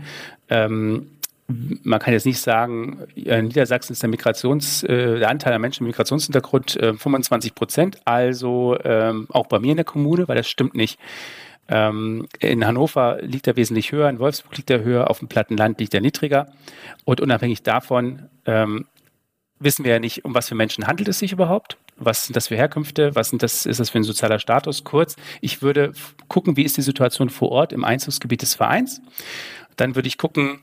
Ähm, man kann jetzt nicht sagen, in Niedersachsen ist der Migrations, äh, der Anteil der Menschen mit Migrationshintergrund äh, 25 Prozent, also ähm, auch bei mir in der Kommune, weil das stimmt nicht. Ähm, in Hannover liegt er wesentlich höher, in Wolfsburg liegt er höher, auf dem Plattenland liegt er niedriger. Und unabhängig davon ähm, wissen wir ja nicht, um was für Menschen handelt es sich überhaupt. Was sind das für Herkünfte? Was sind das, ist das für ein sozialer Status? Kurz, ich würde gucken, wie ist die Situation vor Ort im Einzugsgebiet des Vereins. Dann würde ich gucken,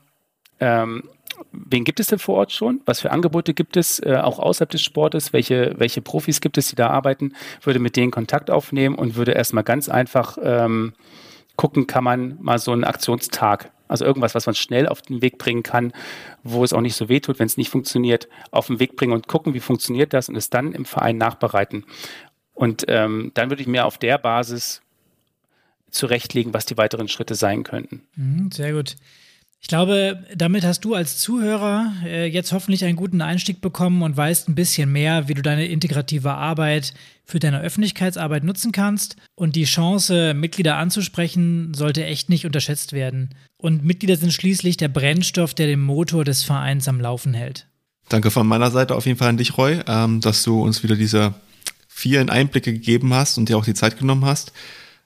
ähm, wen gibt es denn vor Ort schon? Was für Angebote gibt es, äh, auch außerhalb des Sportes? Welche, welche Profis gibt es, die da arbeiten? Würde mit denen Kontakt aufnehmen und würde erstmal ganz einfach ähm, gucken, kann man mal so einen Aktionstag, also irgendwas, was man schnell auf den Weg bringen kann, wo es auch nicht so weh tut, wenn es nicht funktioniert, auf den Weg bringen und gucken, wie funktioniert das und es dann im Verein nachbereiten. Und ähm, dann würde ich mir auf der Basis zurechtlegen, was die weiteren Schritte sein könnten. Mhm, sehr gut. Ich glaube, damit hast du als Zuhörer äh, jetzt hoffentlich einen guten Einstieg bekommen und weißt ein bisschen mehr, wie du deine integrative Arbeit für deine Öffentlichkeitsarbeit nutzen kannst. Und die Chance, Mitglieder anzusprechen, sollte echt nicht unterschätzt werden. Und Mitglieder sind schließlich der Brennstoff, der den Motor des Vereins am Laufen hält. Danke von meiner Seite auf jeden Fall an dich, Roy, ähm, dass du uns wieder diese vielen Einblicke gegeben hast und dir auch die Zeit genommen hast.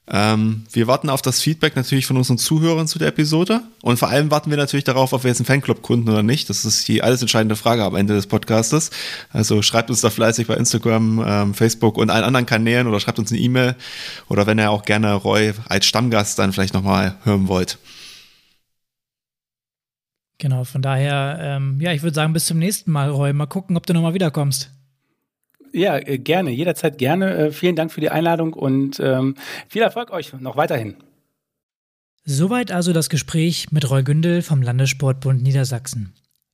Ähm, wir warten auf das Feedback natürlich von unseren Zuhörern zu der Episode und vor allem warten wir natürlich darauf, ob wir jetzt einen Fanclub gründen oder nicht. Das ist die alles entscheidende Frage am Ende des Podcastes. Also schreibt uns da fleißig bei Instagram, ähm, Facebook und allen anderen Kanälen oder schreibt uns eine E-Mail oder wenn ihr auch gerne Roy als Stammgast dann vielleicht nochmal hören wollt. Genau, von daher, ähm, ja, ich würde sagen, bis zum nächsten Mal, Roy. Mal gucken, ob du nochmal wiederkommst. Ja, äh, gerne, jederzeit gerne. Äh, vielen Dank für die Einladung und ähm, viel Erfolg euch noch weiterhin. Soweit also das Gespräch mit Roy Gündel vom Landessportbund Niedersachsen.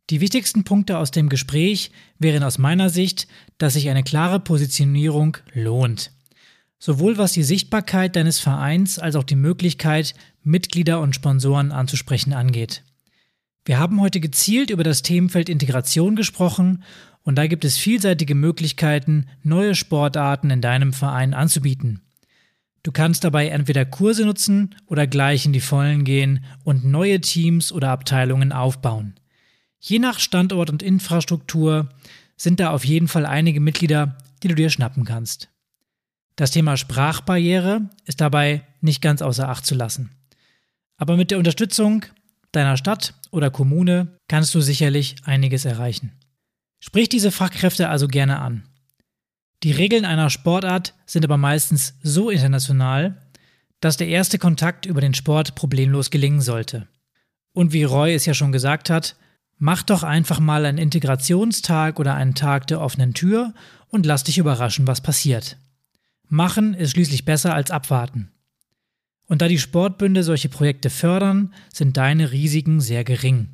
Die wichtigsten Punkte aus dem Gespräch wären aus meiner Sicht, dass sich eine klare Positionierung lohnt. Sowohl was die Sichtbarkeit deines Vereins als auch die Möglichkeit, Mitglieder und Sponsoren anzusprechen angeht. Wir haben heute gezielt über das Themenfeld Integration gesprochen und da gibt es vielseitige Möglichkeiten, neue Sportarten in deinem Verein anzubieten. Du kannst dabei entweder Kurse nutzen oder gleich in die Vollen gehen und neue Teams oder Abteilungen aufbauen. Je nach Standort und Infrastruktur sind da auf jeden Fall einige Mitglieder, die du dir schnappen kannst. Das Thema Sprachbarriere ist dabei nicht ganz außer Acht zu lassen. Aber mit der Unterstützung deiner Stadt oder Kommune kannst du sicherlich einiges erreichen. Sprich diese Fachkräfte also gerne an. Die Regeln einer Sportart sind aber meistens so international, dass der erste Kontakt über den Sport problemlos gelingen sollte. Und wie Roy es ja schon gesagt hat, mach doch einfach mal einen Integrationstag oder einen Tag der offenen Tür und lass dich überraschen, was passiert. Machen ist schließlich besser als abwarten. Und da die Sportbünde solche Projekte fördern, sind deine Risiken sehr gering.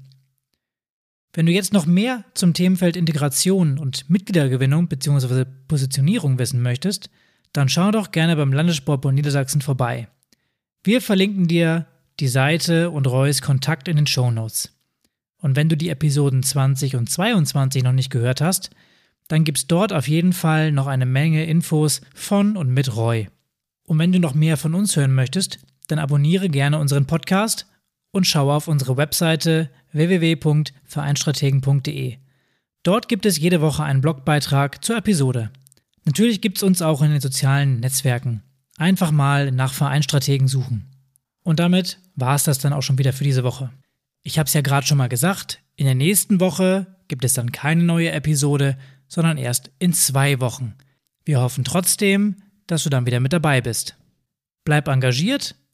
Wenn du jetzt noch mehr zum Themenfeld Integration und Mitgliedergewinnung bzw. Positionierung wissen möchtest, dann schau doch gerne beim Landessportbund Niedersachsen vorbei. Wir verlinken dir die Seite und Reus Kontakt in den Show Notes. Und wenn du die Episoden 20 und 22 noch nicht gehört hast, dann gibt's dort auf jeden Fall noch eine Menge Infos von und mit Roy. Und wenn du noch mehr von uns hören möchtest, dann abonniere gerne unseren Podcast und schaue auf unsere Webseite www.vereinstrategen.de. Dort gibt es jede Woche einen Blogbeitrag zur Episode. Natürlich gibt es uns auch in den sozialen Netzwerken. Einfach mal nach Vereinstrategen suchen. Und damit war es das dann auch schon wieder für diese Woche. Ich habe es ja gerade schon mal gesagt, in der nächsten Woche gibt es dann keine neue Episode, sondern erst in zwei Wochen. Wir hoffen trotzdem, dass du dann wieder mit dabei bist. Bleib engagiert